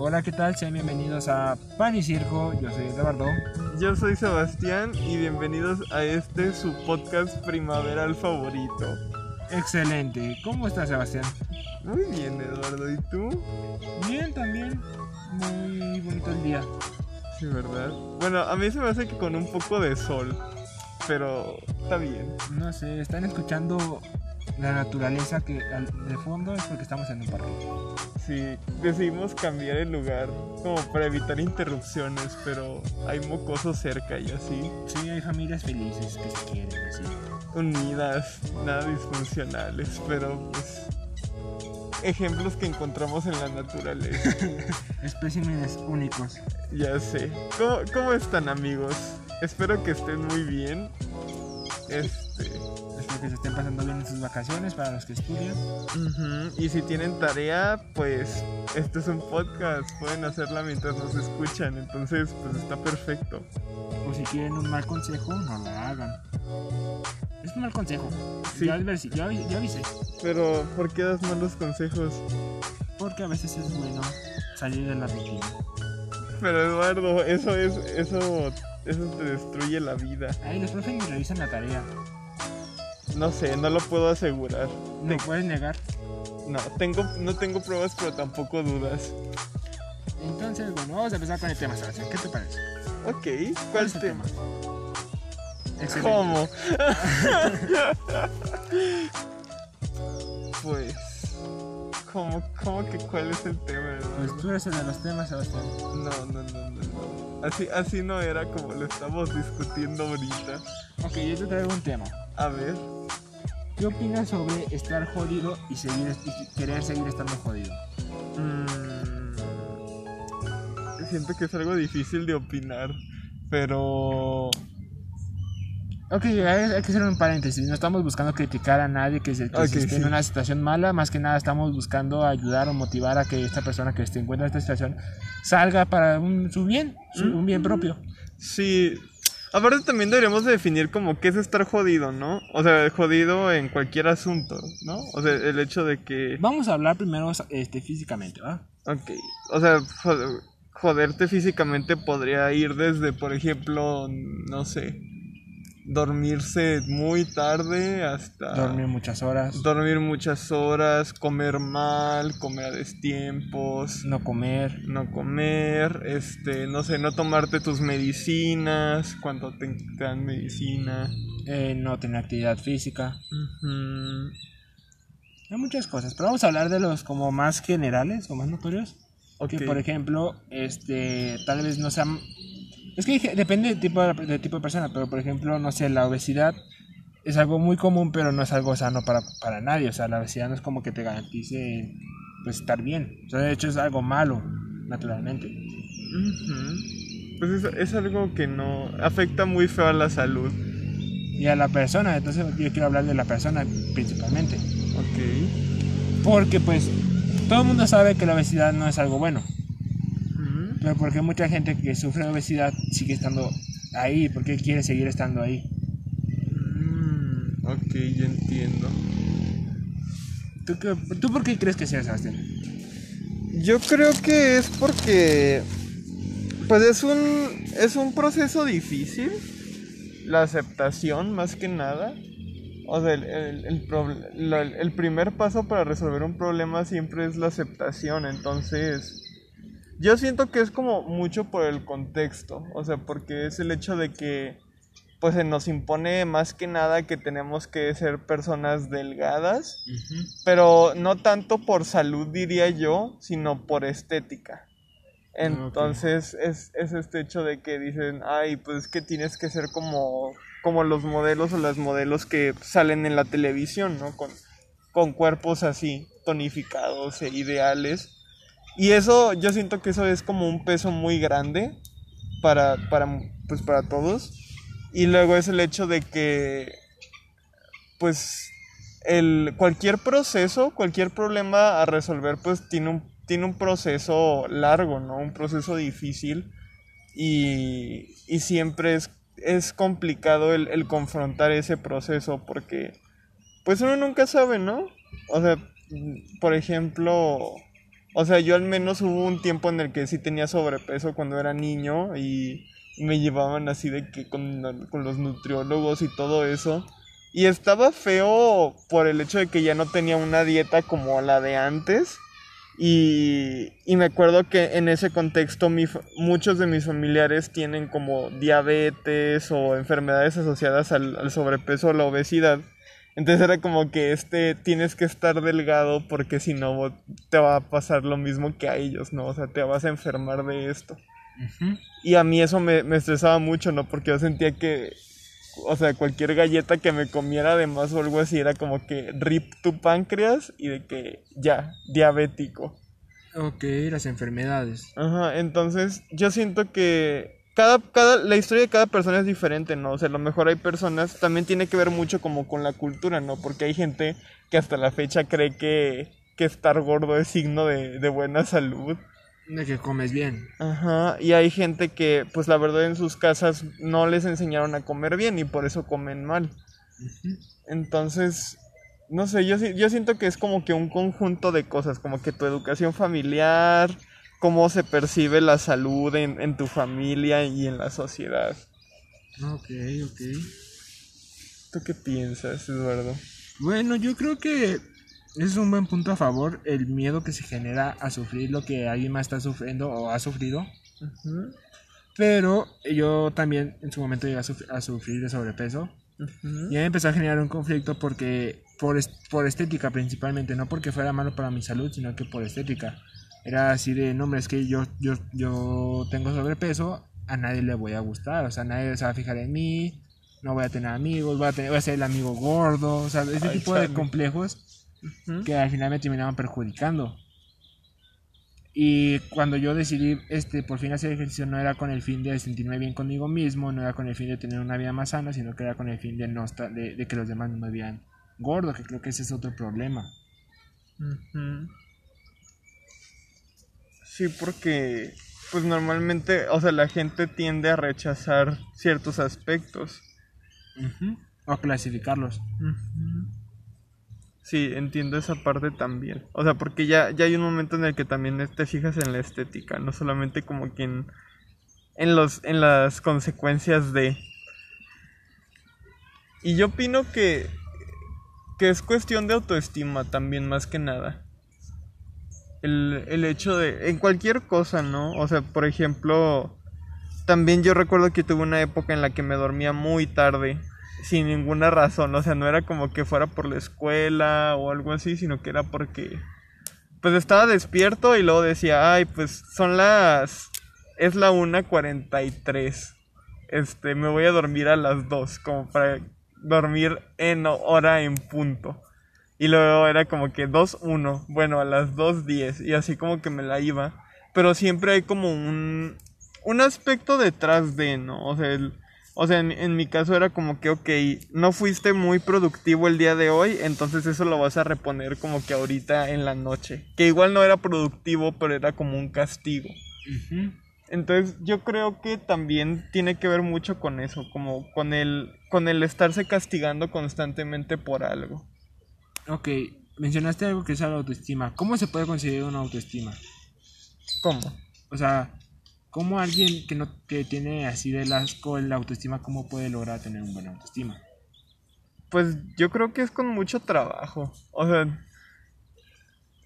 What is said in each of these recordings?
Hola, ¿qué tal? Sean bienvenidos a Pan y Circo. Yo soy Eduardo. Yo soy Sebastián y bienvenidos a este su podcast primaveral favorito. Excelente. ¿Cómo estás, Sebastián? Muy bien, Eduardo. ¿Y tú? Bien, también. Muy bonito el día. Sí, ¿verdad? Bueno, a mí se me hace que con un poco de sol, pero está bien. No sé, están escuchando la naturaleza que de fondo es porque estamos en un parque. Sí, decidimos cambiar el lugar como para evitar interrupciones, pero hay mocosos cerca y así. Sí, hay familias felices que se quieren, así. Unidas, nada disfuncionales, pero pues ejemplos que encontramos en la naturaleza. Especímenes únicos. Ya sé. ¿Cómo, cómo están amigos? Espero que estén muy bien. Este. Espero que se estén pasando bien en sus vacaciones para los que estudian. Y si tienen tarea, pues este es un podcast. Pueden hacerla mientras nos escuchan. Entonces, pues está perfecto. O si quieren un mal consejo, no lo hagan. Es un mal consejo. Sí. Ya, adversi- avisé. Pero, ¿por qué das malos consejos? Porque a veces es bueno salir de la rutina. Pero Eduardo, eso es. Eso. Eso te destruye la vida. Ahí los profes ni revisan la tarea. No sé, no lo puedo asegurar. No puedes negar. No, tengo, no tengo pruebas, pero tampoco dudas. Entonces, bueno, vamos a empezar con el tema, Sebastián. ¿Qué te parece? Ok, ¿cuál es el tema? ¿Cómo? pues. ¿Cómo, ¿Cómo que cuál es el tema? Pues Eduardo? tú eres el de los temas, Sebastián. No, no, no, no, no. Así, así no era como lo estamos discutiendo ahorita. Ok, yo te traigo un tema. A ver. ¿Qué opinas sobre estar jodido y, seguir, y querer seguir estando jodido? mm, siento que es algo difícil de opinar. Pero. Ok, hay, hay que hacer un paréntesis. No estamos buscando criticar a nadie que, se, esté en sí. una situación mala. Más que nada estamos buscando ayudar o motivar a que esta persona que se encuentra en esta situación salga para un, su bien, su- un bien propio. Sí. Aparte también deberíamos de definir como qué es estar jodido, ¿no? O sea, jodido en cualquier asunto, ¿no? O sea, el hecho de que... Vamos a hablar primero este, físicamente, ¿va? Ok. O sea, jo- joderte físicamente podría ir desde, por ejemplo, no sé, dormirse muy tarde hasta... Dormir muchas horas, dormir muchas horas, comer mal, comer a destiempos, no comer, no comer, este, no sé, no tomarte tus medicinas cuando te, te dan medicina. eh, no tener actividad física. Hay muchas cosas, pero vamos a hablar de los como más generales o más notorios. Ok. Que por ejemplo, este, tal vez no sean... Es que depende del tipo de, del tipo de persona, pero por ejemplo, no sé, la obesidad es algo muy común, pero no es algo sano para, para nadie. O sea, la obesidad no es como que te garantice pues, estar bien. O sea, de hecho es algo malo, naturalmente. Pues es, es algo que no afecta muy feo a la salud. Y a la persona, entonces yo quiero hablar de la persona principalmente. Ok. Porque pues todo el mundo sabe que la obesidad no es algo bueno. Pero porque mucha gente que sufre de obesidad sigue estando ahí, porque quiere seguir estando ahí. Mm, ok, ya entiendo. ¿Tú, qué- ¿Tú por qué crees que sea, Sebastián? Yo creo que es porque pues es un es un proceso difícil la aceptación más que nada. O sea, el, el, el el primer paso para resolver un problema siempre es la aceptación. Entonces, yo siento que es como mucho por el contexto. O sea, porque es el hecho de que pues se nos impone más que nada que tenemos que ser personas delgadas pero no tanto por salud diría yo, sino por estética. Entonces es, es este hecho de que dicen, ay, pues es que tienes que ser como, como los modelos o las modelos que salen en la televisión, ¿no? Con, con cuerpos así, tonificados e ideales. Y eso, yo siento que eso es como un peso muy grande para, para, pues para todos. Y luego es el hecho de que, pues, el, cualquier proceso, cualquier problema a resolver, pues tiene un, tiene un proceso largo, ¿no? Un proceso difícil. Y, y siempre es, es complicado el, el confrontar ese proceso porque, pues uno nunca sabe, ¿no? O sea, por ejemplo, O sea, yo al menos hubo un tiempo en el que sí tenía sobrepeso cuando era niño y me llevaban así de que con, con los nutriólogos y todo eso. Y estaba feo por el hecho de que ya no tenía una dieta como la de antes. Y, me acuerdo que en ese contexto mi, muchos de mis familiares tienen como diabetes o enfermedades asociadas al, al sobrepeso o la obesidad. Entonces era como que este tienes que estar delgado porque si no te va a pasar lo mismo que a ellos, ¿no? O sea, te vas a enfermar de esto. Ujú. Y a mí eso me, me estresaba mucho, ¿no? Porque yo sentía que, o sea, cualquier galleta que me comiera además o algo así era como que rip tu páncreas y de que ya, diabético. Ok, las enfermedades. Ajá, entonces yo siento que cada, cada, la historia de cada persona es diferente, ¿no? O sea, a lo mejor hay personas, también tiene que ver mucho como con la cultura, ¿no? Porque hay gente que hasta la fecha cree que, que estar gordo es signo de, de buena salud. De que comes bien. Ajá, y hay gente que, pues la verdad en sus casas no les enseñaron a comer bien y por eso comen mal. Ujú. Entonces, no sé, yo, yo siento que es como que un conjunto de cosas, como que tu educación familiar, cómo se percibe la salud en, en tu familia y en la sociedad. Ok, ok. ¿Tú qué piensas, Eduardo? Bueno, yo creo que es un buen punto a favor el miedo que se genera a sufrir lo que alguien más está sufriendo o ha sufrido. Pero yo también en su momento llegué a, suf- a sufrir de sobrepeso. Y ahí empezó a generar un conflicto porque por, est- por estética principalmente, no porque fuera malo para mi salud, sino que por estética. Era así de, no, hombre, es que yo, yo, yo tengo sobrepeso, a nadie le voy a gustar, o sea, nadie se va a fijar en mí, no voy a tener amigos, voy a, tener, voy a ser el amigo gordo, o sea, ese Ay, tipo de complejos que al final me terminaban perjudicando. Y cuando yo decidí este, por fin hacer ejercicio no era con el fin de sentirme bien conmigo mismo, no era con el fin de tener una vida más sana, sino que era con el fin de, no estar, de, de que los demás no me vean gordo, que creo que ese es otro problema. Ujú. Sí, porque pues normalmente, o sea, la gente tiende a rechazar ciertos aspectos. O clasificarlos. Sí, entiendo esa parte también. O sea, porque ya, ya hay un momento en el que también te fijas en la estética, no solamente como que en, en los, en las consecuencias de. Y yo opino que, que es cuestión de autoestima también, más que nada. El, el hecho de. En cualquier cosa, ¿no? O sea, por ejemplo. También yo recuerdo que tuve una época en la que me dormía muy tarde. Sin ninguna razón. O sea, no era como que fuera por la escuela o algo así, sino que era porque. Pues estaba despierto y luego decía, ay, pues son las. Es la 1.43. Este, me voy a dormir a las 2, como para dormir en hora en punto. Y luego era como que 2.1, bueno, a las 2.10 y así como que me la iba. Pero siempre hay como un, un aspecto detrás de, ¿no? O sea, el- o sea en, en mi caso era como que, ok, no fuiste muy productivo el día de hoy, entonces eso lo vas a reponer como que ahorita en la noche. Que igual no era productivo, pero era como un castigo. Entonces yo creo que también tiene que ver mucho con eso, como con el, con el estarse castigando constantemente por algo. Ok, mencionaste algo que es la autoestima. ¿Cómo se puede conseguir una autoestima? ¿Cómo? O sea, ¿cómo alguien que no que tiene así de asco la autoestima, cómo puede lograr tener una buena autoestima? Pues yo creo que es con mucho trabajo. O sea,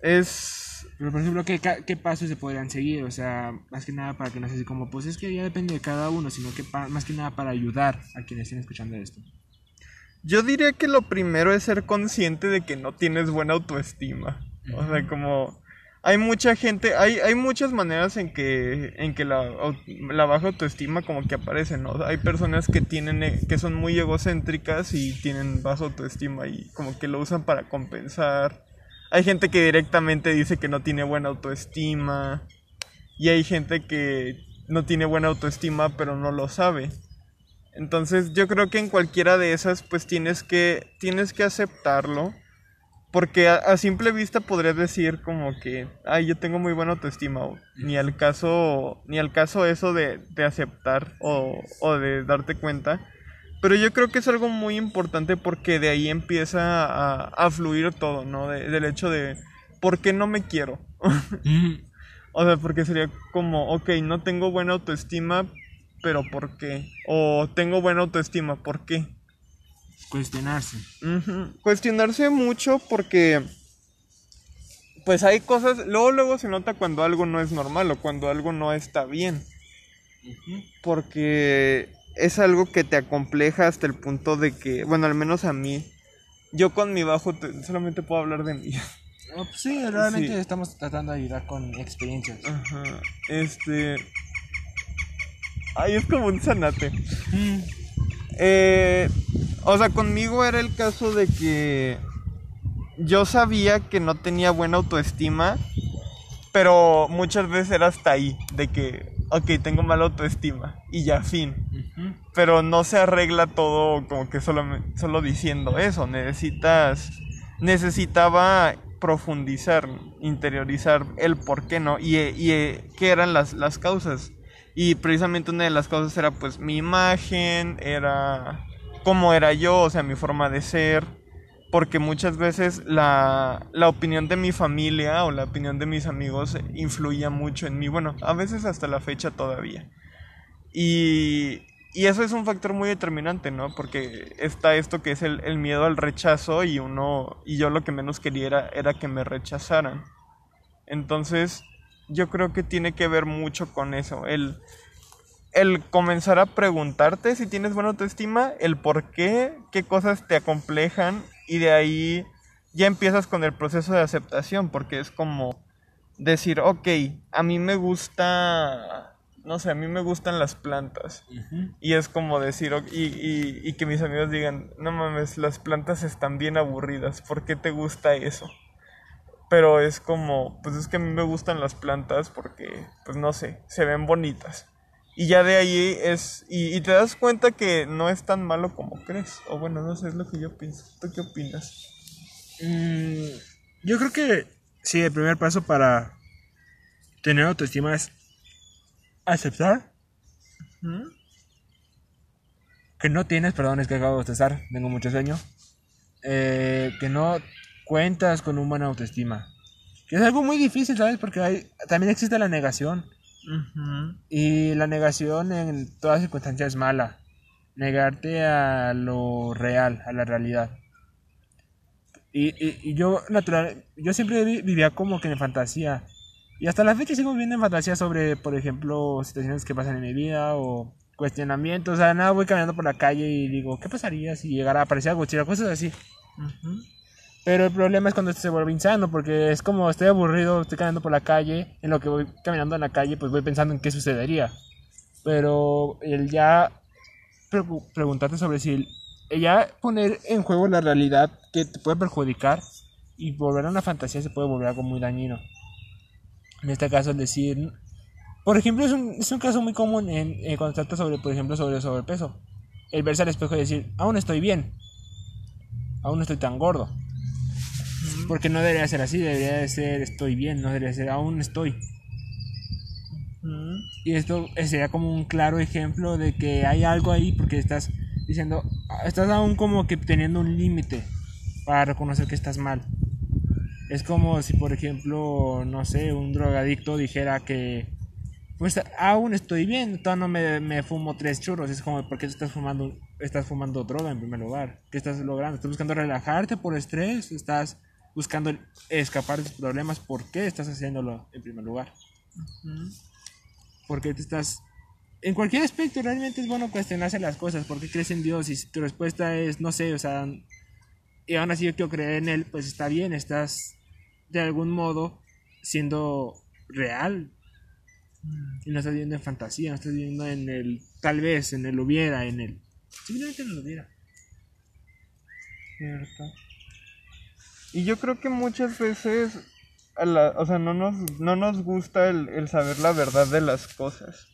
es... Pero por ejemplo, ¿qué, ¿qué pasos se podrían seguir? O sea, más que nada para que no sea así como, pues es que ya depende de cada uno, sino que más que nada para ayudar a quienes estén escuchando esto. Yo diría que lo primero es ser consciente de que no tienes buena autoestima. O sea, como... Hay mucha gente, hay, hay muchas maneras en que, en que la, la baja autoestima como que aparece, ¿no? Hay personas que tienen, eh, que son muy egocéntricas y tienen baja autoestima y como que lo usan para compensar. Hay gente que directamente dice que no tiene buena autoestima. Y hay gente que no tiene buena autoestima pero no lo sabe. Entonces yo creo que en cualquiera de esas pues tienes que, tienes que aceptarlo. Porque a, a simple vista podrías decir como que, ay, yo tengo muy buena autoestima. o ni al caso, ni al caso eso de, de aceptar o, o de darte cuenta. Pero yo creo que es algo muy importante porque de ahí empieza a, a fluir todo, ¿no? De- del hecho de, ¿por qué no me quiero? o sea, porque sería como, ok, no tengo buena autoestima, pero ¿por qué? O tengo buena autoestima, ¿por qué? Cuestionarse. Cuestionarse mucho porque pues hay cosas, luego luego se nota cuando algo no es normal o cuando algo no está bien, porque es algo que te acompleja hasta el punto de que, bueno, al menos a mí, yo con mi bajo te- solamente puedo hablar de mí. Pues sí, realmente Sí. estamos tratando de ayudar con experiencias. Ajá. Este Ay, es como un zanate. Mm. Eh, o sea, conmigo era el caso de que yo sabía que no tenía buena autoestima, pero muchas veces era hasta ahí, de que, ok, tengo mala autoestima y ya, fin. Pero no se arregla todo como que solo, solo diciendo eso, necesitas, necesitaba profundizar, interiorizar el por qué no y, y eh, qué eran las, las causas. Y precisamente una de las causas era pues mi imagen, era cómo era yo, o sea, mi forma de ser. Porque muchas veces la, la opinión de mi familia o la opinión de mis amigos influía mucho en mí. Bueno, a veces hasta la fecha todavía. Y, y eso es un factor muy determinante, ¿no? Porque está esto que es el, el miedo al rechazo y uno, y yo lo que menos quería era, era que me rechazaran. Entonces, yo creo que tiene que ver mucho con eso. El, el comenzar a preguntarte si tienes buena autoestima, el por qué, qué cosas te acomplejan y de ahí ya empiezas con el proceso de aceptación porque es como decir, ok, a mí me gusta, no sé, a mí me gustan las plantas. Y es como decir, y, y, y que mis amigos digan, no mames, las plantas están bien aburridas, ¿por qué te gusta eso? Pero es como, pues es que a mí me gustan las plantas porque, pues no sé, se ven bonitas. Y ya de ahí es, y, y te das cuenta que no es tan malo como crees. O bueno, no sé, es lo que yo pienso. ¿Tú qué opinas? Mm, yo creo que sí, el primer paso para tener autoestima es aceptar ¿Mm? que no tienes, perdón, es que acabo de bostezar, tengo mucho sueño, eh, que no cuentas con un buena autoestima. Que es algo muy difícil, ¿sabes? Porque hay, también existe la negación. Ujú. Y la negación en todas circunstancias es mala. Negarte a lo real, a la realidad. Y, y, y yo, natural, yo siempre vi- vivía como que en fantasía. Y hasta la fecha sigo viviendo en fantasía sobre, por ejemplo, situaciones que pasan en mi vida o cuestionamientos. O sea, nada, voy caminando por la calle y digo, ¿qué pasaría si llegara a aparecer Godzilla? Cosas así. Ujú. Pero el problema es cuando se vuelve insano, porque es como estoy aburrido, estoy caminando por la calle, en lo que voy caminando en la calle, pues voy pensando en qué sucedería. Pero el ya pregu- preguntarte sobre si el, ya poner en juego la realidad que te puede perjudicar y volver a una fantasía se puede volver algo muy dañino. En este caso, el decir, por ejemplo, es un, es un caso muy común en, en cuando trata sobre, por ejemplo, sobre el sobrepeso. El verse al espejo y decir, aún estoy bien, aún no estoy tan gordo. Porque no debería ser así, debería de ser estoy bien, no debería ser aún estoy. Ujú. Y esto sería como un claro ejemplo de que hay algo ahí porque estás diciendo, estás aún como que teniendo un límite para reconocer que estás mal. Es como si, por ejemplo, no sé, un drogadicto dijera que, pues aún estoy bien, todavía no me, me fumo tres churros. Es como, ¿por qué estás fumando, estás fumando droga en primer lugar? ¿Qué estás logrando? ¿Estás buscando relajarte por estrés? ¿Estás buscando escapar de tus problemas? ¿Por qué estás haciéndolo en primer lugar? porque te estás en cualquier aspecto realmente es bueno cuestionarse las cosas porque crees en Dios y si tu respuesta es no sé o sea y aún así yo quiero creer en él pues está bien estás de algún modo siendo real y no estás viviendo en fantasía no estás viviendo en el tal vez en el hubiera en el simplemente en el hubiera Cierto. Y yo creo que muchas veces, a la- o sea, no nos, no nos gusta el, el saber la verdad de las cosas.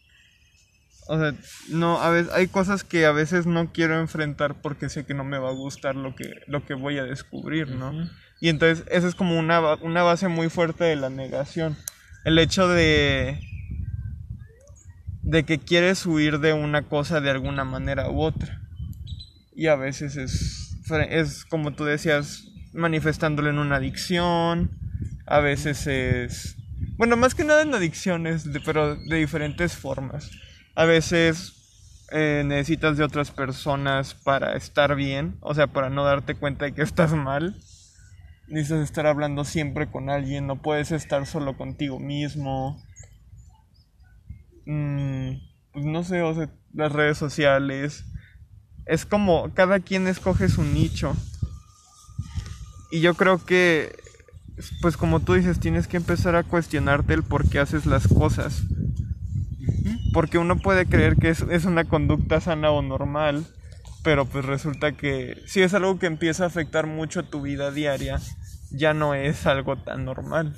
O sea, no, a veces, hay cosas que a veces no quiero enfrentar porque sé que no me va a gustar lo que, lo que voy a descubrir, ¿no? Y entonces, eso es como una, una base muy fuerte de la negación. El hecho de, de que quieres huir de una cosa de alguna manera u otra. Y a veces es, es como tú decías, manifestándolo en una adicción, a veces es Bueno, más que nada en adicciones, pero de diferentes formas. A veces eh, necesitas de otras personas para estar bien, o sea, para no darte cuenta de que estás mal. Necesitas estar hablando siempre con alguien, no puedes estar solo contigo mismo. Mm, pues no sé, o sea, las redes sociales. Es como cada quien escoge su nicho. Y yo creo que, pues como tú dices, tienes que empezar a cuestionarte el por qué haces las cosas. Porque uno puede creer que es, es una conducta sana o normal, pero pues resulta que si es algo que empieza a afectar mucho a tu vida diaria, ya no es algo tan normal.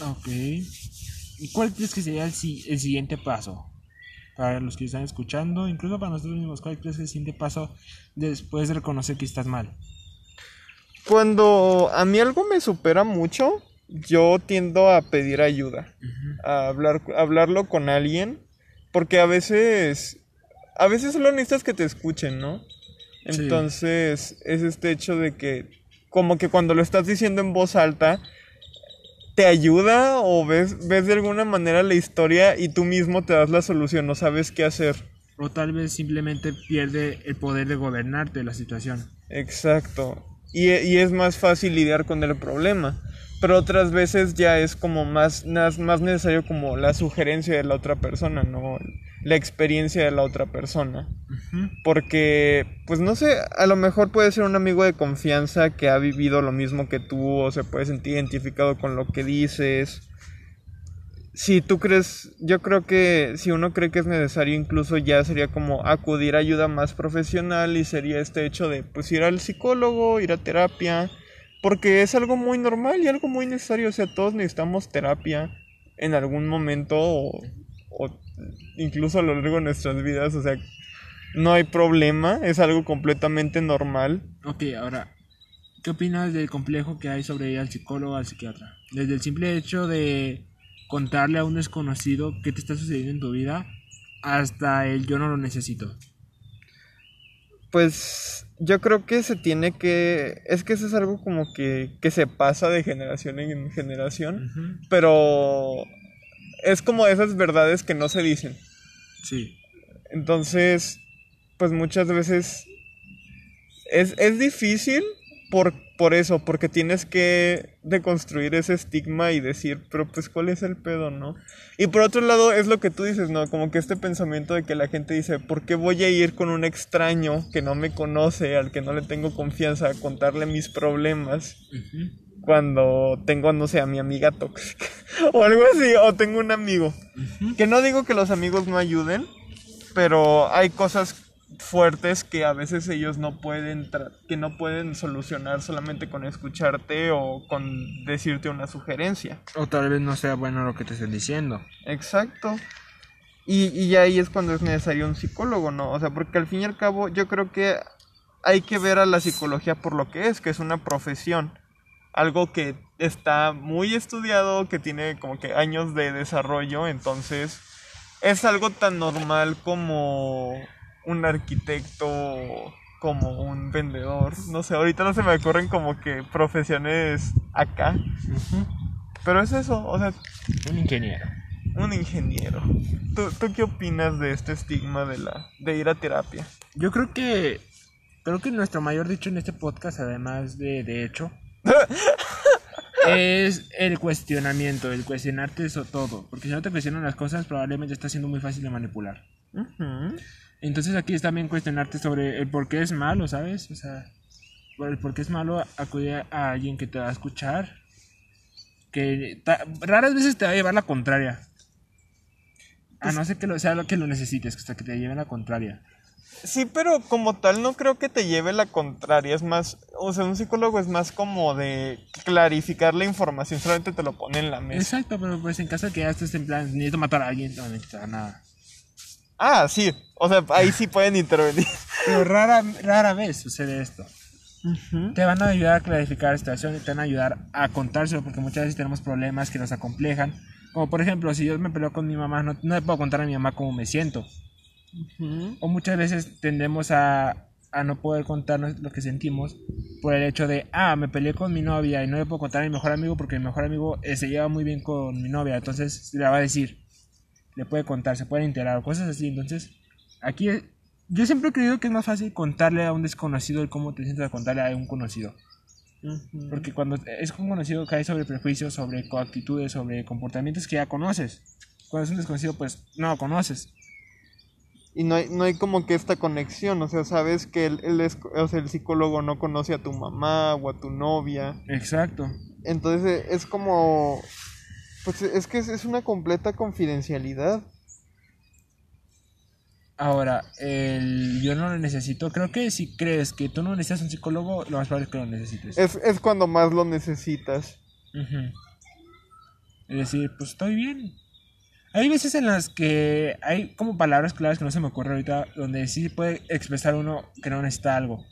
Ok. ¿Y cuál crees que sería el, si- el siguiente paso? Para los que están escuchando, incluso para nosotros mismos, ¿cuál crees que es el siguiente paso después de reconocer que estás mal? Cuando a mí algo me supera mucho, yo tiendo a pedir ayuda, a hablar, a hablarlo con alguien, porque a veces, a veces solo necesitas que te escuchen, ¿no? Sí. Entonces, es este hecho de que, como que cuando lo estás diciendo en voz alta, te ayuda o ves, ves de alguna manera la historia y tú mismo te das la solución, no sabes qué hacer. O tal vez simplemente pierde el poder de gobernarte la situación. Exacto. Y, y es más fácil lidiar con el problema. Pero otras veces ya es como más, más, más necesario como la sugerencia de la otra persona, ¿no? La experiencia de la otra persona. Porque, pues no sé, a lo mejor puede ser un amigo de confianza que ha vivido lo mismo que tú o se puede sentir identificado con lo que dices. Si tú crees, yo creo que si uno cree que es necesario, incluso ya sería como acudir a ayuda más profesional y sería este hecho de pues ir al psicólogo, ir a terapia, porque es algo muy normal y algo muy necesario, o sea, todos necesitamos terapia en algún momento o, o incluso a lo largo de nuestras vidas, o sea, no hay problema, es algo completamente normal. Ok, ahora, ¿qué opinas del complejo que hay sobre ir al psicólogo o al psiquiatra? Desde el simple hecho de contarle a un desconocido qué te está sucediendo en tu vida hasta el yo no lo necesito. Pues yo creo que se tiene que... Es que eso es algo como que, que se pasa de generación en generación, pero es como esas verdades que no se dicen. Sí. Entonces, pues muchas veces es, es difícil por, por eso, porque tienes que deconstruir ese estigma y decir, pero pues cuál es el pedo, ¿no? Y por otro lado es lo que tú dices, ¿no? Como que este pensamiento de que la gente dice, ¿por qué voy a ir con un extraño que no me conoce, al que no le tengo confianza, a contarle mis problemas? Cuando tengo, no sé, a mi amiga tóxica o algo así, o tengo un amigo. Que no digo que los amigos no ayuden, pero hay cosas fuertes que a veces ellos no pueden que no pueden solucionar solamente con escucharte o con decirte una sugerencia. O tal vez no sea bueno lo que te estén diciendo. Exacto. Y, y ahí es cuando es necesario un psicólogo, ¿no? O sea, porque al fin y al cabo yo creo que hay que ver a la psicología por lo que es, que es una profesión. Algo que está muy estudiado, que tiene como que años de desarrollo, entonces es algo tan normal como un arquitecto, como un vendedor. No sé, ahorita no se me ocurren como que profesiones acá, pero es eso, o sea, Un ingeniero. un ingeniero. ¿Tú, tú qué opinas de este estigma de la de ir a terapia? Yo creo que creo que nuestro mayor dicho en este podcast, además de de hecho, es el cuestionamiento, el cuestionarte eso todo, porque si no te cuestionan las cosas probablemente está siendo muy fácil de manipular. Entonces aquí es también cuestionarte sobre el por qué es malo, ¿sabes? O sea, por el por qué es malo acudir a alguien que te va a escuchar, que raras veces te va a llevar la contraria. A no ser que lo, sea lo que lo necesites, hasta que te lleven la contraria. Sí, pero como tal no creo que te lleve la contraria, es más, o sea, un psicólogo es más como de clarificar la información, solamente te lo pone en la mesa. Exacto, pero pues en caso de que ya estés en plan, necesito matar a alguien, no necesitas nada. Ah, sí, o sea, ahí sí pueden intervenir. Pero rara, rara vez sucede esto. Te van a ayudar a clarificar la situación y te van a ayudar a contárselo porque muchas veces tenemos problemas que nos acomplejan. Como por ejemplo, si yo me peleo con mi mamá, no, no le puedo contar a mi mamá cómo me siento. O muchas veces tendemos a, a no poder contarnos lo que sentimos por el hecho de, ah, me peleé con mi novia y no le puedo contar a mi mejor amigo porque mi mejor amigo eh, se lleva muy bien con mi novia, entonces le va a decir, le puede contar, se puede enterar, cosas así. Entonces, aquí yo siempre he creído que es más fácil contarle a un desconocido el cómo te sientes a contarle a un conocido. Porque cuando es un conocido cae sobre prejuicios, sobre actitudes, sobre comportamientos que ya conoces. Cuando es un desconocido, pues no lo conoces. Y no hay, no hay como que esta conexión, o sea, sabes que el, el, o sea, el psicólogo no conoce a tu mamá o a tu novia. Exacto. Entonces es como, pues es que es una completa confidencialidad. Ahora, el yo no lo necesito. Creo que si crees que tú no necesitas un psicólogo, lo más probable es que lo necesites. Es, es cuando más lo necesitas. Es decir, pues estoy bien. Hay veces en las que hay como palabras claves que no se me ocurre ahorita, donde sí puede expresar uno que no necesita algo.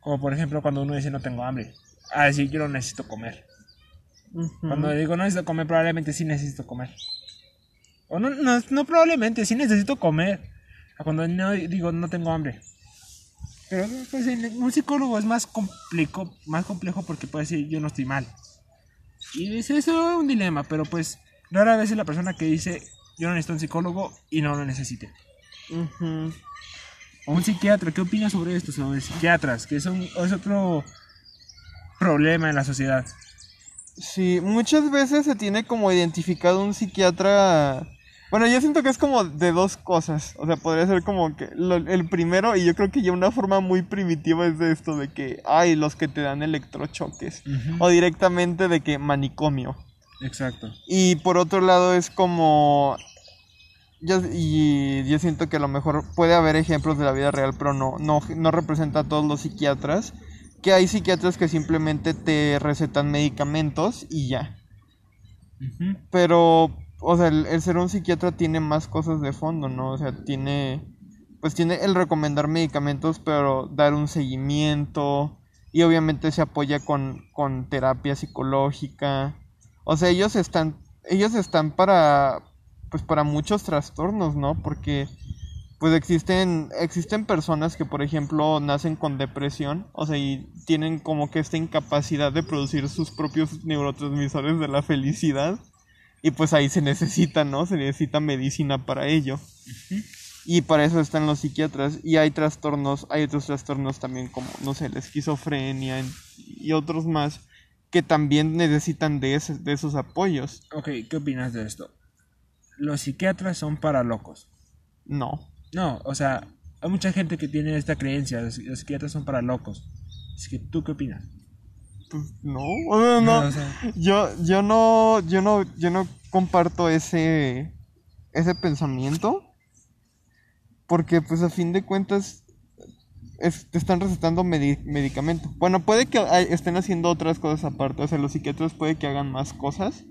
Como por ejemplo cuando uno dice no tengo hambre. Ah, decir yo no necesito comer. Cuando digo no necesito comer, probablemente sí necesito comer. O no, no, no probablemente, sí necesito comer. Cuando no, digo no tengo hambre. Pero pues, un psicólogo es más complejo, más complejo porque puede decir yo no estoy mal. Y eso es un dilema, pero pues rara vez es la persona que dice yo no necesito un psicólogo y no lo necesite. O un psiquiatra, ¿qué opinas sobre esto? Sobre psiquiatras, que es, es otro problema en la sociedad. Sí, muchas veces se tiene como identificado un psiquiatra bueno, yo siento que es como de dos cosas. O sea, podría ser como que el primero, y yo creo que ya una forma muy primitiva es de esto, de que hay los que te dan electrochoques. O directamente de que manicomio. Exacto. Y por otro lado es como... Yo, y yo siento que a lo mejor puede haber ejemplos de la vida real, pero no, no, no representa a todos los psiquiatras. Que hay psiquiatras que simplemente te recetan medicamentos y ya. Pero o sea, el, ser un psiquiatra tiene más cosas de fondo, ¿no? O sea, tiene, pues tiene el recomendar medicamentos, pero dar un seguimiento y obviamente se apoya con, con terapia psicológica. O sea, ellos están, ellos están para, pues para muchos trastornos, ¿no? Porque pues existen existen personas que por ejemplo nacen con depresión o sea y tienen como que esta incapacidad de producir sus propios neurotransmisores de la felicidad y pues ahí se necesita, ¿no? Se necesita medicina para ello. Y para eso están los psiquiatras. Y hay trastornos, hay otros trastornos también como, no sé, la esquizofrenia y otros más que también necesitan de, de esos apoyos. Ok, ¿qué opinas de esto? ¿Los psiquiatras son para locos? No. No, o sea, hay mucha gente que tiene esta creencia, los, psiquiatras son para locos. Así que, ¿tú qué opinas? Pues no, no, yo, yo no, yo no, yo no comparto ese, ese pensamiento. Porque pues a fin de cuentas te están recetando medicamento. Bueno, puede que estén haciendo otras cosas aparte. O sea, los psiquiatras puede que hagan más cosas.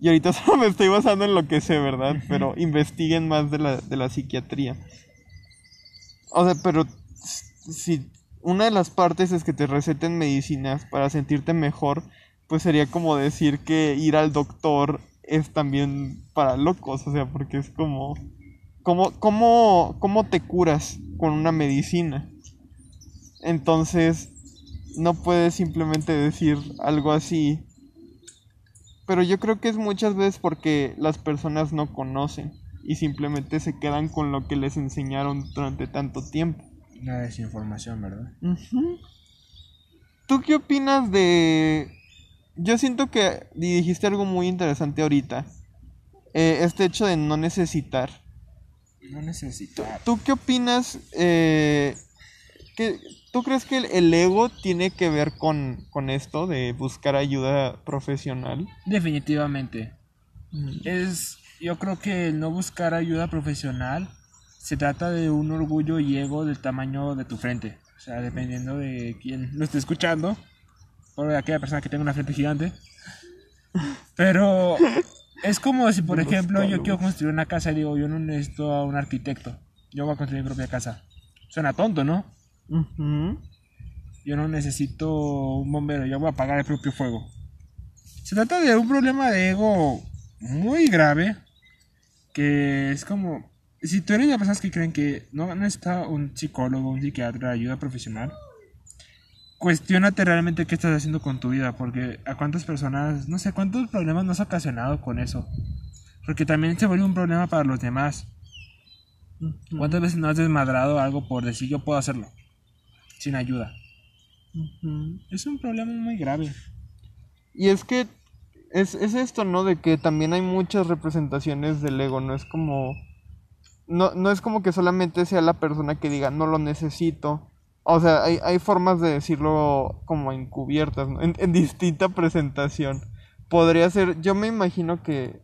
Y ahorita solo me estoy basando en lo que sé, ¿verdad? Pero investiguen más de la, de la psiquiatría. O sea, pero si una de las partes es que te receten medicinas para sentirte mejor, pues sería como decir que ir al doctor es también para locos, o sea, porque es como... ¿Cómo, cómo, cómo te curas con una medicina? Entonces, no puedes simplemente decir algo así. Pero yo creo que es muchas veces porque las personas no conocen y simplemente se quedan con lo que les enseñaron durante tanto tiempo. La desinformación, ¿verdad? ¿Tú qué opinas de... Yo siento que dijiste algo muy interesante ahorita. Eh, este hecho de no necesitar. No necesitar. ¿Tú qué opinas? Eh, que, ¿Tú crees que el, ego tiene que ver con, con, esto de buscar ayuda profesional? Definitivamente. Es, yo creo que el no buscar ayuda profesional se trata de un orgullo y ego del tamaño de tu frente. O sea, dependiendo de quién lo esté escuchando. O de aquella persona que tenga una frente gigante. Pero es como si, por ejemplo, yo quiero construir una casa y digo, yo no necesito a un arquitecto. Yo voy a construir mi propia casa. Suena tonto, ¿no? Yo no necesito un bombero, yo voy a apagar el propio fuego. Se trata de un problema de ego muy grave. Que es como si tú eres de las personas que creen que no necesita un psicólogo, un psiquiatra, ayuda profesional, cuestionate realmente qué estás haciendo con tu vida, porque a cuántas personas, no sé, cuántos problemas no has ocasionado con eso. Porque también se vuelve un problema para los demás. ¿Cuántas veces no has desmadrado algo por decir yo puedo hacerlo? Sin ayuda. Es un problema muy grave. Y es que es, es esto, ¿no? De que también hay muchas representaciones del ego, no es como... No, no es como que solamente sea la persona que diga, no lo necesito. O sea, hay, hay formas de decirlo como encubiertas, ¿no? En, en distinta presentación. Podría ser, yo me imagino que...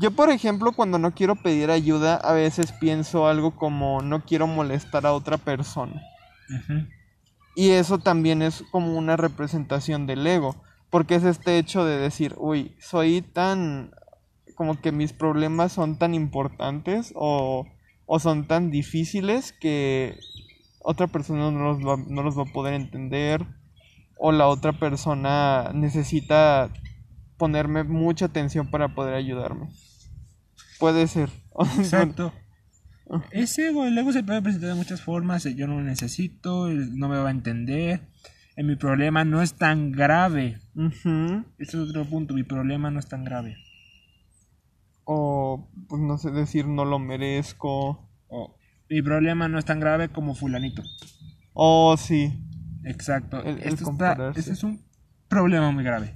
Yo, por ejemplo, cuando no quiero pedir ayuda, a veces pienso algo como, no quiero molestar a otra persona. Ujú. Y eso también es como una representación del ego, porque es este hecho de decir, uy, soy tan, como que mis problemas son tan importantes o, o son tan difíciles que otra persona no los, va, no los va a poder entender o la otra persona necesita ponerme mucha atención para poder ayudarme. Puede ser. Exacto. Ese ego, el ego se puede presentar de muchas formas. el Yo no lo necesito, no me va a entender. eh, Mi problema no es tan grave. Ujú. Ese es otro punto. Mi problema no es tan grave. O, pues no sé decir, no lo merezco. O mi problema no es tan grave como fulanito. Oh, sí. Exacto. El- el Esto está- este es un problema muy grave.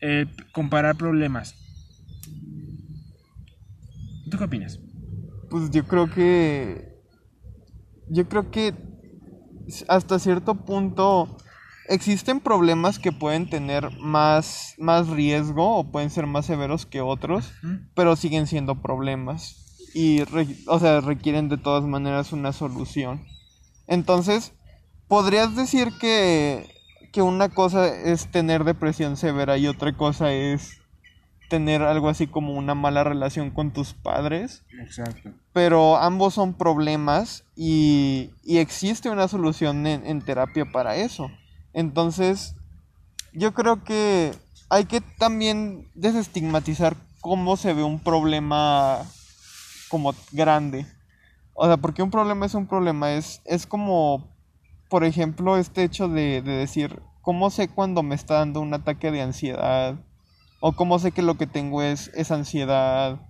El comparar problemas. ¿Tú qué opinas? Pues yo creo que. Yo creo que hasta cierto punto existen problemas que pueden tener más, más riesgo o pueden ser más severos que otros, pero siguen siendo problemas. Y, o sea, requieren de todas maneras una solución. Entonces, podrías decir que, que una cosa es tener depresión severa y otra cosa es tener algo así como una mala relación con tus padres Exacto. pero ambos son problemas y, y existe una solución en, en terapia para eso. Entonces, yo creo que hay que también desestigmatizar cómo se ve un problema como grande. O sea, porque un problema es un problema, es, es como, por ejemplo, este hecho de, de decir, ¿cómo sé cuando me está dando un ataque de ansiedad? O cómo sé que lo que tengo es, es ansiedad.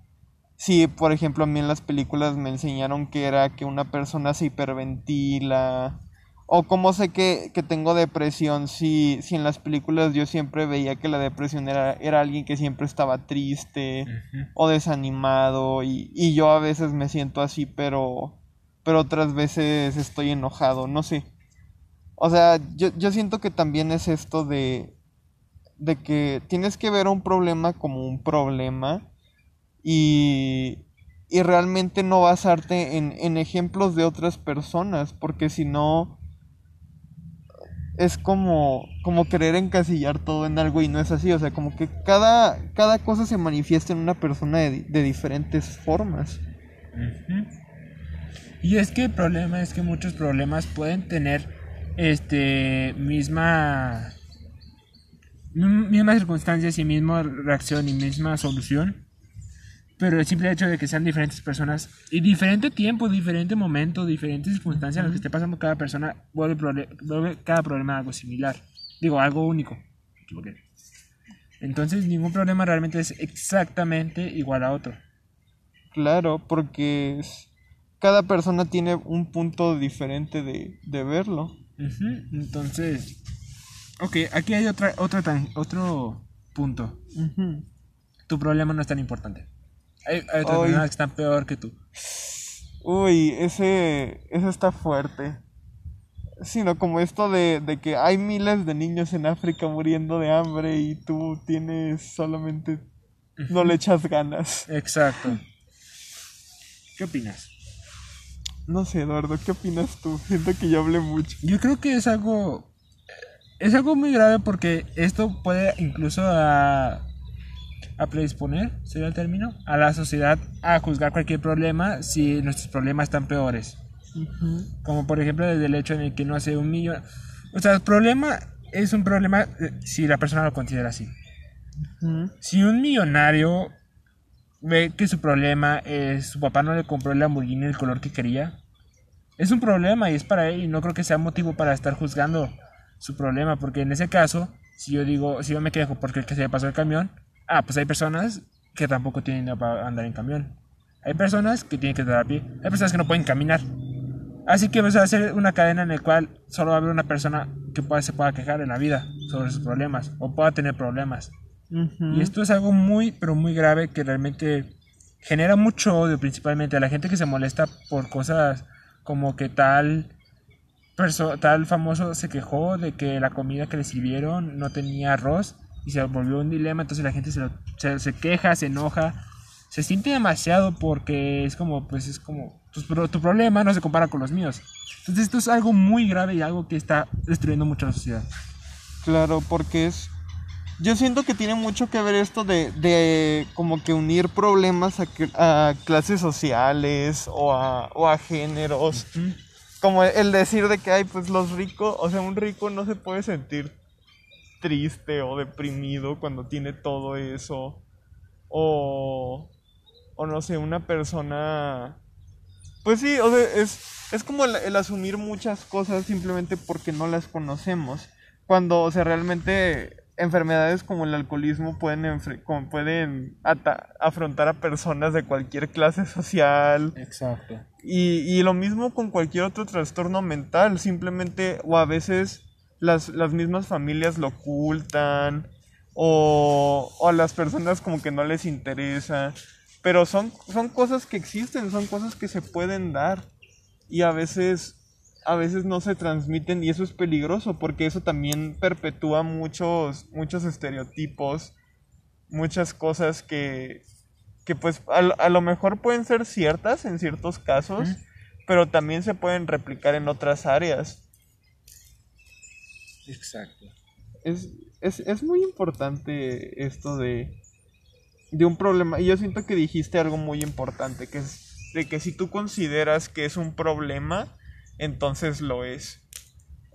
Sí, por ejemplo, a mí en las películas me enseñaron que era que una persona se hiperventila. O cómo sé que, que tengo depresión si, si en las películas yo siempre veía que la depresión era, era alguien que siempre estaba triste o desanimado y, y yo a veces me siento así, pero, pero otras veces estoy enojado, no sé. O sea, yo, yo siento que también es esto de, de que tienes que ver un problema como un problema y, y realmente no basarte en, en ejemplos de otras personas, porque si no es como, como querer encasillar todo en algo y no es así, o sea, como que cada, cada cosa se manifiesta en una persona de, de diferentes formas. Y es que el problema es que muchos problemas pueden tener este misma mismas circunstancias y misma reacción y misma solución. Pero el simple hecho de que sean diferentes personas y diferente tiempo, diferente momento, diferentes circunstancias en las que esté pasando cada persona, vuelve, vuelve cada problema algo similar. Digo, algo único. Entonces, ningún problema realmente es exactamente igual a otro. Claro, porque cada persona tiene un punto diferente de, de verlo. Ujú, Entonces, ok, aquí hay otra, otra tan- otro punto. Tu problema no es tan importante. Hay, hay otras personas que están peor que tú. Uy, ese, ese está fuerte. Sino como esto de, de que hay miles de niños en África muriendo de hambre y tú tienes solamente... No le echas ganas. Exacto. ¿Qué opinas? No sé, Eduardo, ¿qué opinas tú? Siento que yo hablé mucho. Yo creo que es algo. Es algo muy grave porque esto puede incluso a. a predisponer, sería el término, a la sociedad a juzgar cualquier problema si nuestros problemas están peores. Como por ejemplo desde el hecho en el que no hace un millón. O sea, el problema es un problema eh, si la persona lo considera así. Si un millonario ve que su problema es su papá no le compró el Lamborghini el color que quería. Es un problema y es para él y no creo que sea motivo para estar juzgando su problema, porque en ese caso, si yo digo, si yo me quejo porque el que se le pasó el camión, ah, pues hay personas que tampoco tienen dinero para andar en camión. Hay personas que tienen que andar a pie, hay personas que no pueden caminar. Así que vamos a hacer una cadena en la cual solo va a haber una persona que pueda, se pueda quejar en la vida sobre sus problemas o pueda tener problemas. Y esto es algo muy, pero muy grave que realmente genera mucho odio, principalmente a la gente que se molesta por cosas como que tal, tal famoso se quejó de que la comida que le sirvieron no tenía arroz y se volvió un dilema, entonces la gente se, se, queja, se enoja, se siente demasiado porque es como, pues es como, tu, tu problema no se compara con los míos. Entonces esto es algo muy grave y algo que está destruyendo mucho la sociedad. Claro, porque es yo siento que tiene mucho que ver esto de, de como que unir problemas a, a clases sociales o a, o a géneros. Como el decir de que hay, pues los ricos, o sea, un rico no se puede sentir triste o deprimido cuando tiene todo eso. O, o no sé, una persona... Pues sí, o sea, es, es como el, asumir muchas cosas simplemente porque no las conocemos. Cuando, o sea, realmente enfermedades como el alcoholismo pueden, pueden afrontar a personas de cualquier clase social. Exacto. Y, y, lo mismo con cualquier otro trastorno mental, simplemente o a veces las, las mismas familias lo ocultan o, o, a las personas como que no les interesa. Pero son, son cosas que existen, son cosas que se pueden dar. Y a veces a veces no se transmiten y eso es peligroso porque eso también perpetúa muchos, muchos estereotipos, muchas cosas que, que pues a, lo mejor pueden ser ciertas en ciertos casos, pero también se pueden replicar en otras áreas. Exacto. Es, es, es muy importante esto de, de un problema. Y yo siento que dijiste algo muy importante, que es de que si tú consideras que es un problema, entonces lo es.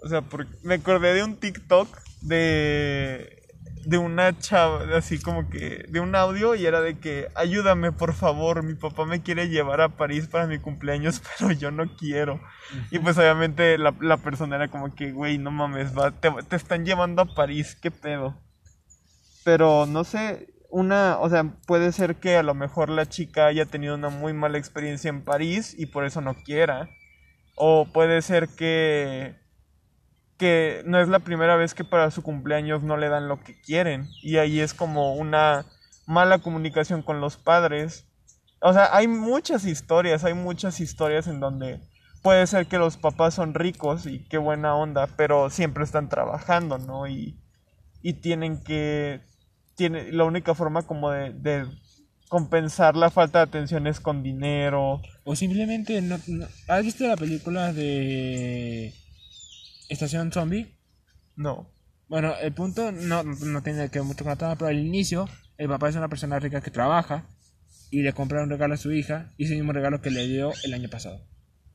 O sea, me acordé de un TikTok de de una chava, así como que, de un audio y era de que, ayúdame por favor, mi papá me quiere llevar a París para mi cumpleaños, pero yo no quiero. Y pues obviamente la, la persona era como que, güey, no mames, va, te, te, están llevando a París, qué pedo. Pero no sé, una, o sea, puede ser que a lo mejor la chica haya tenido una muy mala experiencia en París y por eso no quiera. O puede ser que que no es la primera vez que para su cumpleaños no le dan lo que quieren y ahí es como una mala comunicación con los padres. O sea, hay muchas historias, hay muchas historias en donde puede ser que los papás son ricos y qué buena onda, pero siempre están trabajando, ¿no? Y, y tienen que tiene la única forma como de, compensar la falta de atención es con dinero. O simplemente, no, ¿has visto la película de Estación Zombie? No. Bueno, el punto no, no tiene que ver mucho con la trama, pero al inicio el papá es una persona rica que trabaja y le compra un regalo a su hija y es el mismo regalo que le dio el año pasado.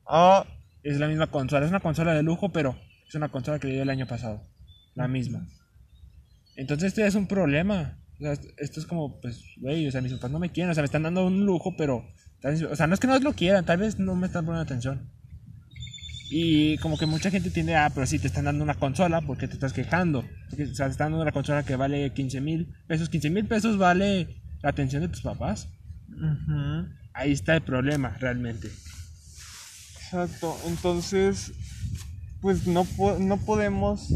Ah. Es la misma consola, es una consola de lujo, pero es una consola que le dio el año pasado. La misma. Entonces este es un problema. O sea, esto es como, pues, güey, o sea, mis papás no me quieren, o sea, me están dando un lujo, pero, o sea, no es que no lo quieran, tal vez no me están poniendo atención. Y como que mucha gente tiene, ah, pero sí, te están dando una consola, porque te estás quejando? Porque, o sea, te están dando una consola que vale 15 mil pesos, 15 mil pesos vale la atención de tus papás. Ahí está el problema, realmente. Exacto, entonces, pues no, no podemos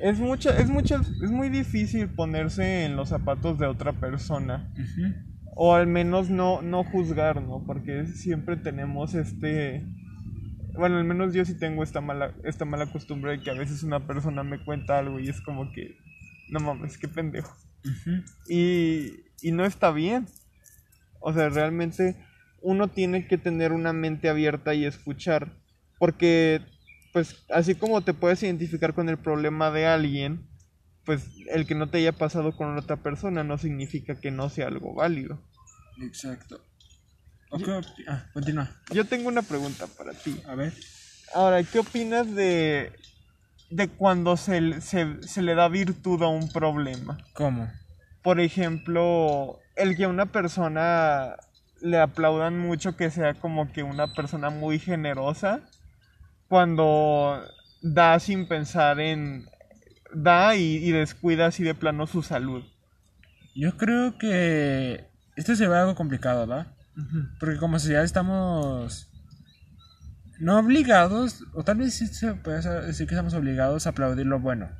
es mucha, es mucha, es muy difícil ponerse en los zapatos de otra persona. O al menos no, no juzgar, ¿no? Porque siempre tenemos este. Bueno, al menos yo sí tengo esta mala, esta mala costumbre de que a veces una persona me cuenta algo y es como que. No mames, qué pendejo. y, y no está bien. O sea, realmente uno tiene que tener una mente abierta y escuchar. Porque pues así como te puedes identificar con el problema de alguien, pues el que no te haya pasado con otra persona no significa que no sea algo válido. Exacto. Okay. Ah, continúa. Yo tengo una pregunta para ti. A ver. Ahora, ¿qué opinas de, de cuando se, se, se le da virtud a un problema? ¿Cómo? Por ejemplo, el que a una persona le aplaudan mucho que sea como que una persona muy generosa cuando da sin pensar en da y, y descuida así de plano su salud. Yo creo que esto se ve algo complicado, ¿verdad? Porque como sociedad estamos no obligados, o tal vez sí se puede decir que estamos obligados a aplaudir lo bueno.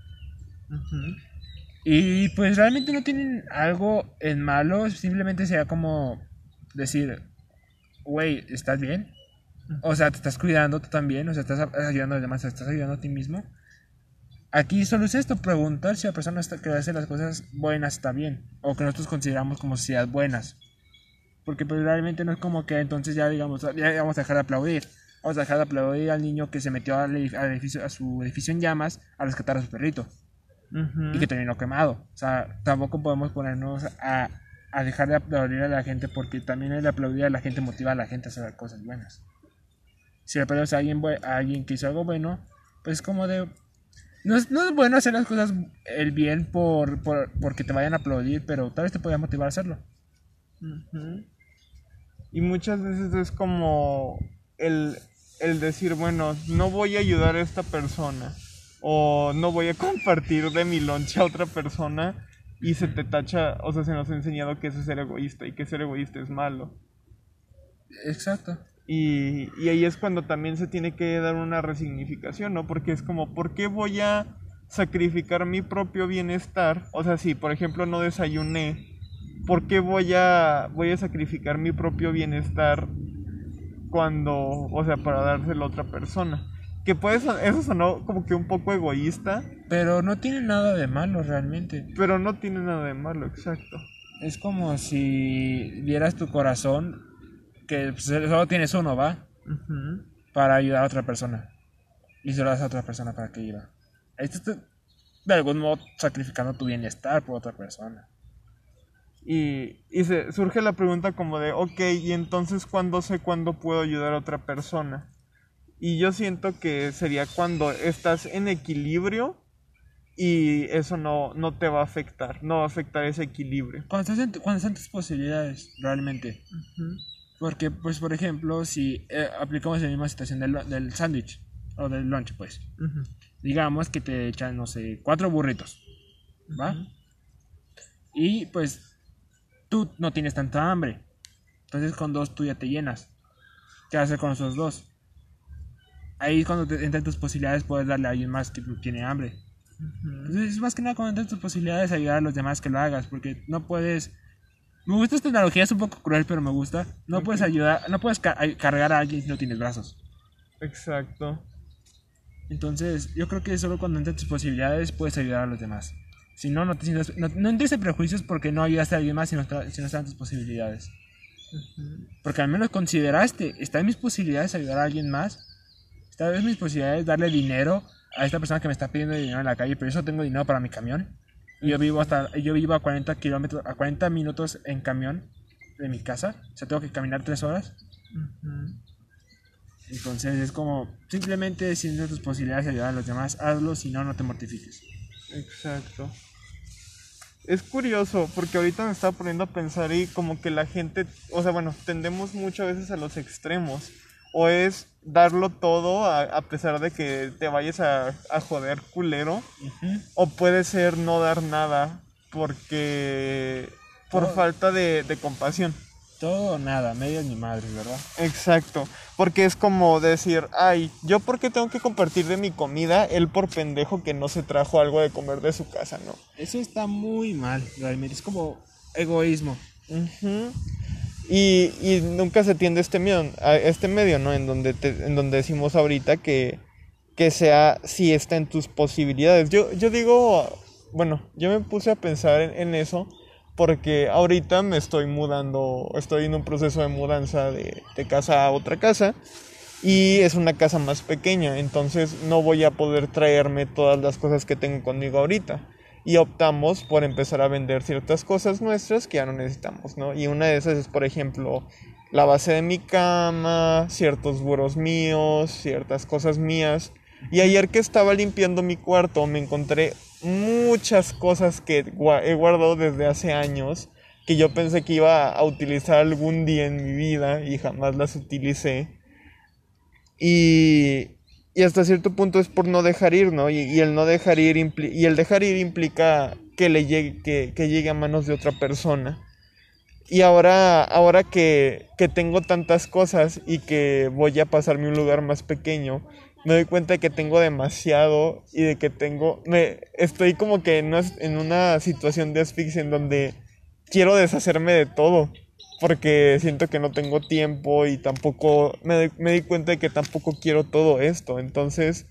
Y pues realmente no tienen algo en malo, simplemente sería como decir, güey, ¿estás bien? O sea, te estás cuidando tú también, o sea, estás ayudando a los demás, estás ayudando a ti mismo. Aquí solo es esto, preguntar si la persona está, que hace las cosas buenas está bien, o que nosotros consideramos como sociedad buenas. Porque pues, realmente no es como que entonces ya digamos, ya vamos a dejar de aplaudir. Vamos a dejar de aplaudir al niño que se metió al edif- al edificio, a su edificio en llamas a rescatar a su perrito y que terminó quemado. O sea, tampoco podemos ponernos a, a dejar de aplaudir a la gente porque también el aplaudir a la gente motiva a la gente a hacer cosas buenas. Si le aplaudes a alguien, a alguien que hizo algo bueno, pues es como de... No es, no es bueno hacer las cosas el bien por, por, porque te vayan a aplaudir, pero tal vez te podría motivar a hacerlo. Ujú. Y muchas veces es como el, el decir, bueno, no voy a ayudar a esta persona o no voy a compartir de mi lonche a otra persona y se te tacha, o sea, se nos ha enseñado que eso es ser egoísta y que ser egoísta es malo. Exacto. Y, y ahí es cuando también se tiene que dar una resignificación, ¿no? Porque es como, ¿por qué voy a sacrificar mi propio bienestar? O sea, si por ejemplo no desayuné, ¿por qué voy a, voy a sacrificar mi propio bienestar cuando, o sea, para dárselo a otra persona? Que puede, son- eso sonó como que un poco egoísta, Pero no tiene nada de malo realmente. pero no tiene nada de malo, exacto. Es como si vieras tu corazón, que pues, solo tienes uno, ¿va? Para ayudar a otra persona. Y se lo das a otra persona para que iba. Ahí te estás de algún modo sacrificando tu bienestar por otra persona. Y, y se, surge la pregunta como de, ok, ¿y entonces cuándo sé cuándo puedo ayudar a otra persona? Y yo siento que sería cuando estás en equilibrio y eso no, no te va a afectar, no va a afectar ese equilibrio. Cuando estás en, cuando están tus posibilidades, realmente. Porque, pues, por ejemplo, si eh, aplicamos la misma situación del, del sándwich o del lunch, pues. Digamos que te echan, no sé, cuatro burritos. ¿Va? Y pues tú no tienes tanta hambre. Entonces con dos tú ya te llenas. ¿Qué hacer con esos dos? Ahí cuando te entran tus posibilidades puedes darle a alguien más que tiene hambre. Entonces es más que nada cuando entran tus posibilidades ayudar a los demás que lo hagas. Porque no puedes... Me gusta esta analogía, es un poco cruel, pero me gusta. No puedes ayudar, no puedes cargar a alguien si no tienes brazos. Exacto. Entonces, yo creo que solo cuando entran tus posibilidades puedes ayudar a los demás. Si no, no te sientas, no, no entres en prejuicios porque no ayudaste a alguien más si no, si no están tus posibilidades. Porque al menos consideraste, está en mis posibilidades ayudar a alguien más. Está en mis posibilidades darle dinero a esta persona que me está pidiendo dinero en la calle, pero yo tengo dinero para mi camión. Y yo vivo hasta, yo vivo a 40 kilómetros, a 40 minutos en camión de mi casa. O sea, tengo que caminar 3 horas. Entonces es como, simplemente si no tus posibilidades de ayudar a los demás, hazlo, si no, no te mortifiques. Exacto. Es curioso porque ahorita me estaba poniendo a pensar y como que la gente, o sea, bueno, tendemos muchas veces a los extremos. O es darlo todo a, a pesar de que te vayas a, a joder culero. O puede ser no dar nada porque... por Oh. falta de, de compasión. Todo o nada, medias ni madres, ¿verdad? Exacto, porque es como decir, ay, yo por qué tengo que compartir de mi comida, él por pendejo que no se trajo algo de comer de su casa, ¿no? Eso está muy mal, realmente. Es como egoísmo. Ujú. y, y nunca se tiende este medio, a este medio, ¿no? En donde, te- en donde decimos ahorita que, que sea si está en tus posibilidades. Yo, yo digo, bueno, yo me puse a pensar en, en eso porque ahorita me estoy mudando, estoy en un proceso de mudanza de, casa a otra casa y es una casa más pequeña, entonces no voy a poder traerme todas las cosas que tengo conmigo ahorita. Y optamos por empezar a vender ciertas cosas nuestras que ya no necesitamos, ¿no? Y una de esas es, por ejemplo, la base de mi cama, ciertos burros míos, ciertas cosas mías. Y ayer que estaba limpiando mi cuarto me encontré muchas cosas que he guardado desde hace años que yo pensé que iba a utilizar algún día en mi vida y jamás las utilicé. Y, y hasta cierto punto es por no dejar ir, ¿no? Y, el no dejar ir y el dejar ir implica que le llegue, que, que llegue a manos de otra persona. Y ahora, ahora que, que, tengo tantas cosas y que voy a pasarme un lugar más pequeño, me doy cuenta de que tengo demasiado y de que tengo... Me, estoy como que en una, en una situación de asfixia en donde quiero deshacerme de todo. Porque siento que no tengo tiempo y tampoco... Me, me di cuenta de que tampoco quiero todo esto. Entonces,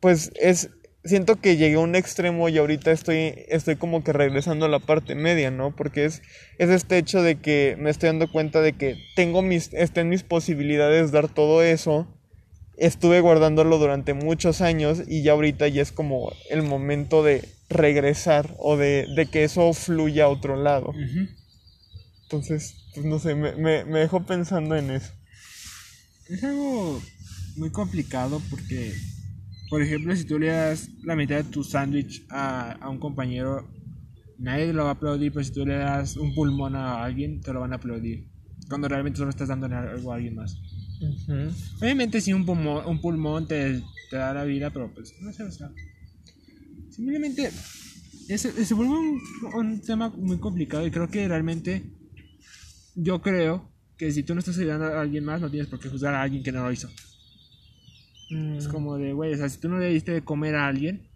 pues es, siento que llegué a un extremo y ahorita estoy, estoy como que regresando a la parte media, ¿no? Porque es, es este hecho de que me estoy dando cuenta de que tengo mis, está en mis posibilidades dar todo eso. Estuve guardándolo durante muchos años y ya ahorita ya es como el momento de regresar o de, de que eso fluya a otro lado. Entonces, pues no sé, me, me, me dejó pensando en eso. Es algo muy complicado porque por ejemplo, si tú le das la mitad de tu sándwich a, a, un compañero, nadie lo va a aplaudir, pero si tú le das un pulmón a alguien, te lo van a aplaudir. Cuando realmente solo estás dando algo a alguien más. Obviamente, si un pulmón, un pulmón te, te, da la vida, pero pues no sé, o sea. Simplemente se vuelve un, un tema muy complicado y creo que realmente yo creo que si tú no estás ayudando a alguien más, no tienes por qué juzgar a alguien que no lo hizo. Es mm. como de, güey, o sea, si tú no le diste de comer a alguien,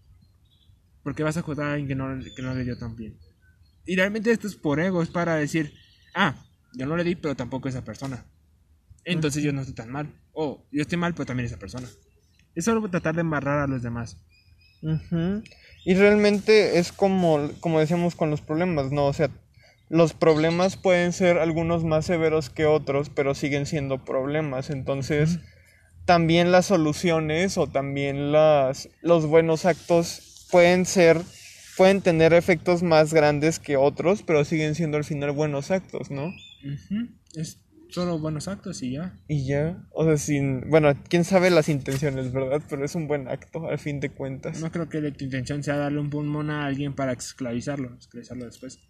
¿por qué vas a juzgar a alguien que no, que no le dio tan bien? Y realmente esto es por ego, es para decir, ah, yo no le di, pero tampoco esa persona. Entonces yo no estoy tan mal. O yo estoy mal, pero también esa persona. Es solo tratar de embarrar a los demás. Y realmente es como, como decíamos con los problemas, ¿no? O sea, los problemas pueden ser algunos más severos que otros, pero siguen siendo problemas. Entonces, también las soluciones o también las, los buenos actos pueden ser, pueden tener efectos más grandes que otros, pero siguen siendo al final buenos actos, ¿no? Es solo buenos actos y ya. Y ya, o sea, sin, bueno, quién sabe las intenciones, ¿verdad? Pero es un buen acto, al fin de cuentas. No creo que la intención sea darle un pulmón a alguien para esclavizarlo, esclavizarlo después.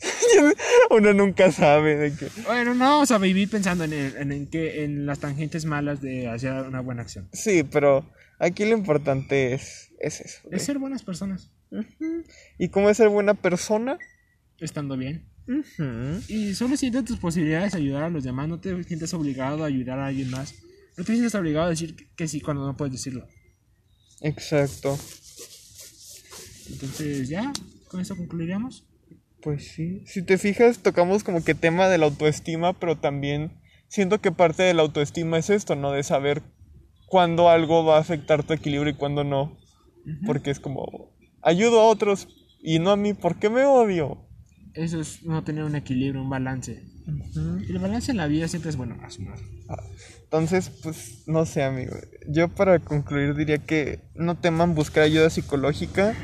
Uno nunca sabe de qué. Bueno, no, o sea, vivir pensando en, en, que, en las tangentes malas de hacer una buena acción. Sí, pero aquí lo importante es, es eso. Es ser buenas personas. ¿Y cómo es ser buena persona? Estando bien. Y solo sientes tus posibilidades de ayudar a los demás. No te sientes obligado a ayudar a alguien más. No te sientes obligado a decir que sí cuando no puedes decirlo. Exacto. Entonces, ya, con eso concluiríamos. Pues sí, si te fijas, tocamos como que tema de la autoestima, pero también siento que parte de la autoestima es esto, ¿no? De saber cuándo algo va a afectar tu equilibrio y cuándo no. Porque es como, ayudo a otros y no a mí, ¿por qué me odio? Eso es no tener un equilibrio, un balance. El balance en la vida siempre es bueno. Ah, entonces, pues, no sé, amigo. Yo para concluir diría que no teman buscar ayuda psicológica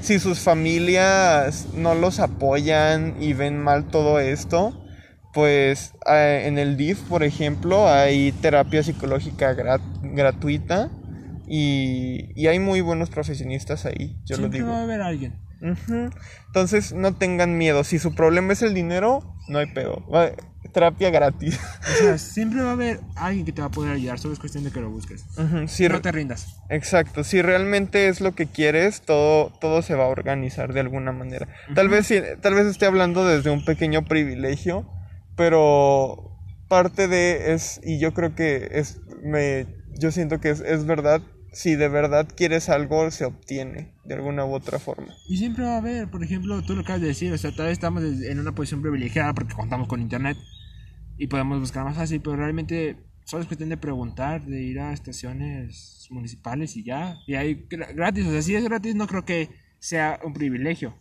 si sus familias no los apoyan y ven mal todo esto, pues eh, en el DIF, por ejemplo, hay terapia psicológica gratuita y, y, hay muy buenos profesionistas ahí, yo lo digo. va a haber alguien. Entonces no tengan miedo, si su problema es el dinero, no hay pedo terapia gratis. O sea, siempre va a haber alguien que te va a poder ayudar, solo es cuestión de que lo busques. si no te rindas. Exacto, si realmente es lo que quieres, todo, todo se va a organizar de alguna manera. Tal vez tal vez esté hablando desde un pequeño privilegio, pero parte de es, y yo creo que es, me, yo siento que es, es verdad, si de verdad quieres algo, se obtiene de alguna u otra forma. Y siempre va a haber, por ejemplo, tú lo acabas de decir, o sea, tal vez estamos en una posición privilegiada porque contamos con internet y podemos buscar más fácil, pero realmente solo es cuestión de preguntar, de ir a estaciones municipales y ya. Y hay gratis, o sea, si es gratis no creo que sea un privilegio.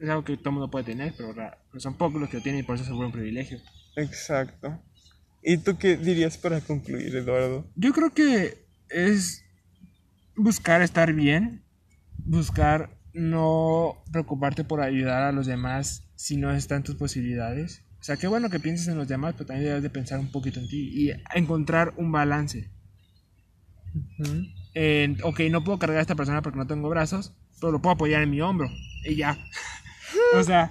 Es algo que todo mundo puede tener, pero son pocos los que lo tienen y por eso vuelve un privilegio. Exacto. ¿Y tú qué dirías para concluir, Eduardo? Yo creo que es buscar estar bien, buscar no preocuparte por ayudar a los demás si no están tus posibilidades o sea, qué bueno que pienses en los demás, pero también debes de pensar un poquito en ti y encontrar un balance. ok, no puedo cargar a esta persona porque no tengo brazos, pero lo puedo apoyar en mi hombro. Y ya. O sea,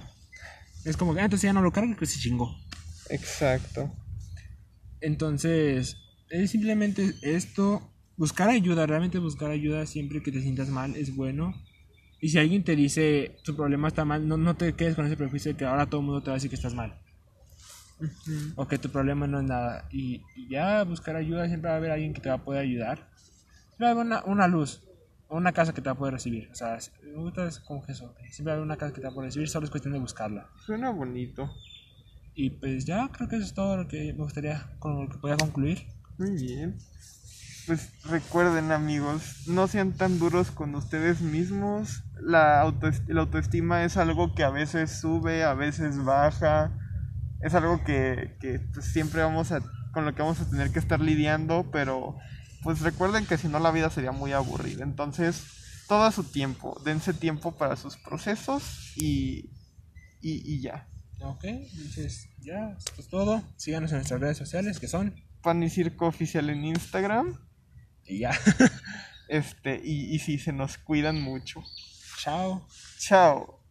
es como que ah, entonces ya no lo cargo que se chingó. Exacto. Entonces, es simplemente esto, buscar ayuda, realmente buscar ayuda siempre que te sientas mal es bueno. Y si alguien te dice tu problema está mal, no, no te quedes con ese prejuicio de que ahora todo el mundo te va a decir que estás mal. O que tu problema no es nada. Y, y ya buscar ayuda, siempre va a haber alguien que te va a poder ayudar. Siempre va a haber una, una luz, o una casa que te va a poder recibir. O sea, me gusta como eso. Siempre va a haber una casa que te va a poder recibir, solo es cuestión de buscarla. Suena bonito. Y pues ya creo que eso es todo lo que me gustaría, con lo que podía concluir. Muy bien. Pues recuerden amigos, no sean tan duros con ustedes mismos. La, autoest- la autoestima es algo que a veces sube, a veces baja. Es algo que, que, pues, siempre vamos a, con lo que vamos a tener que estar lidiando, pero pues recuerden que si no la vida sería muy aburrida. Entonces, todo a su tiempo, dense tiempo para sus procesos y, y, y ya. Ok, entonces ya, esto es todo. Síganos en nuestras redes sociales que son. Pan y Circo Oficial en Instagram. Y ya. Este, y, y si se nos cuidan mucho. Chao. Chao.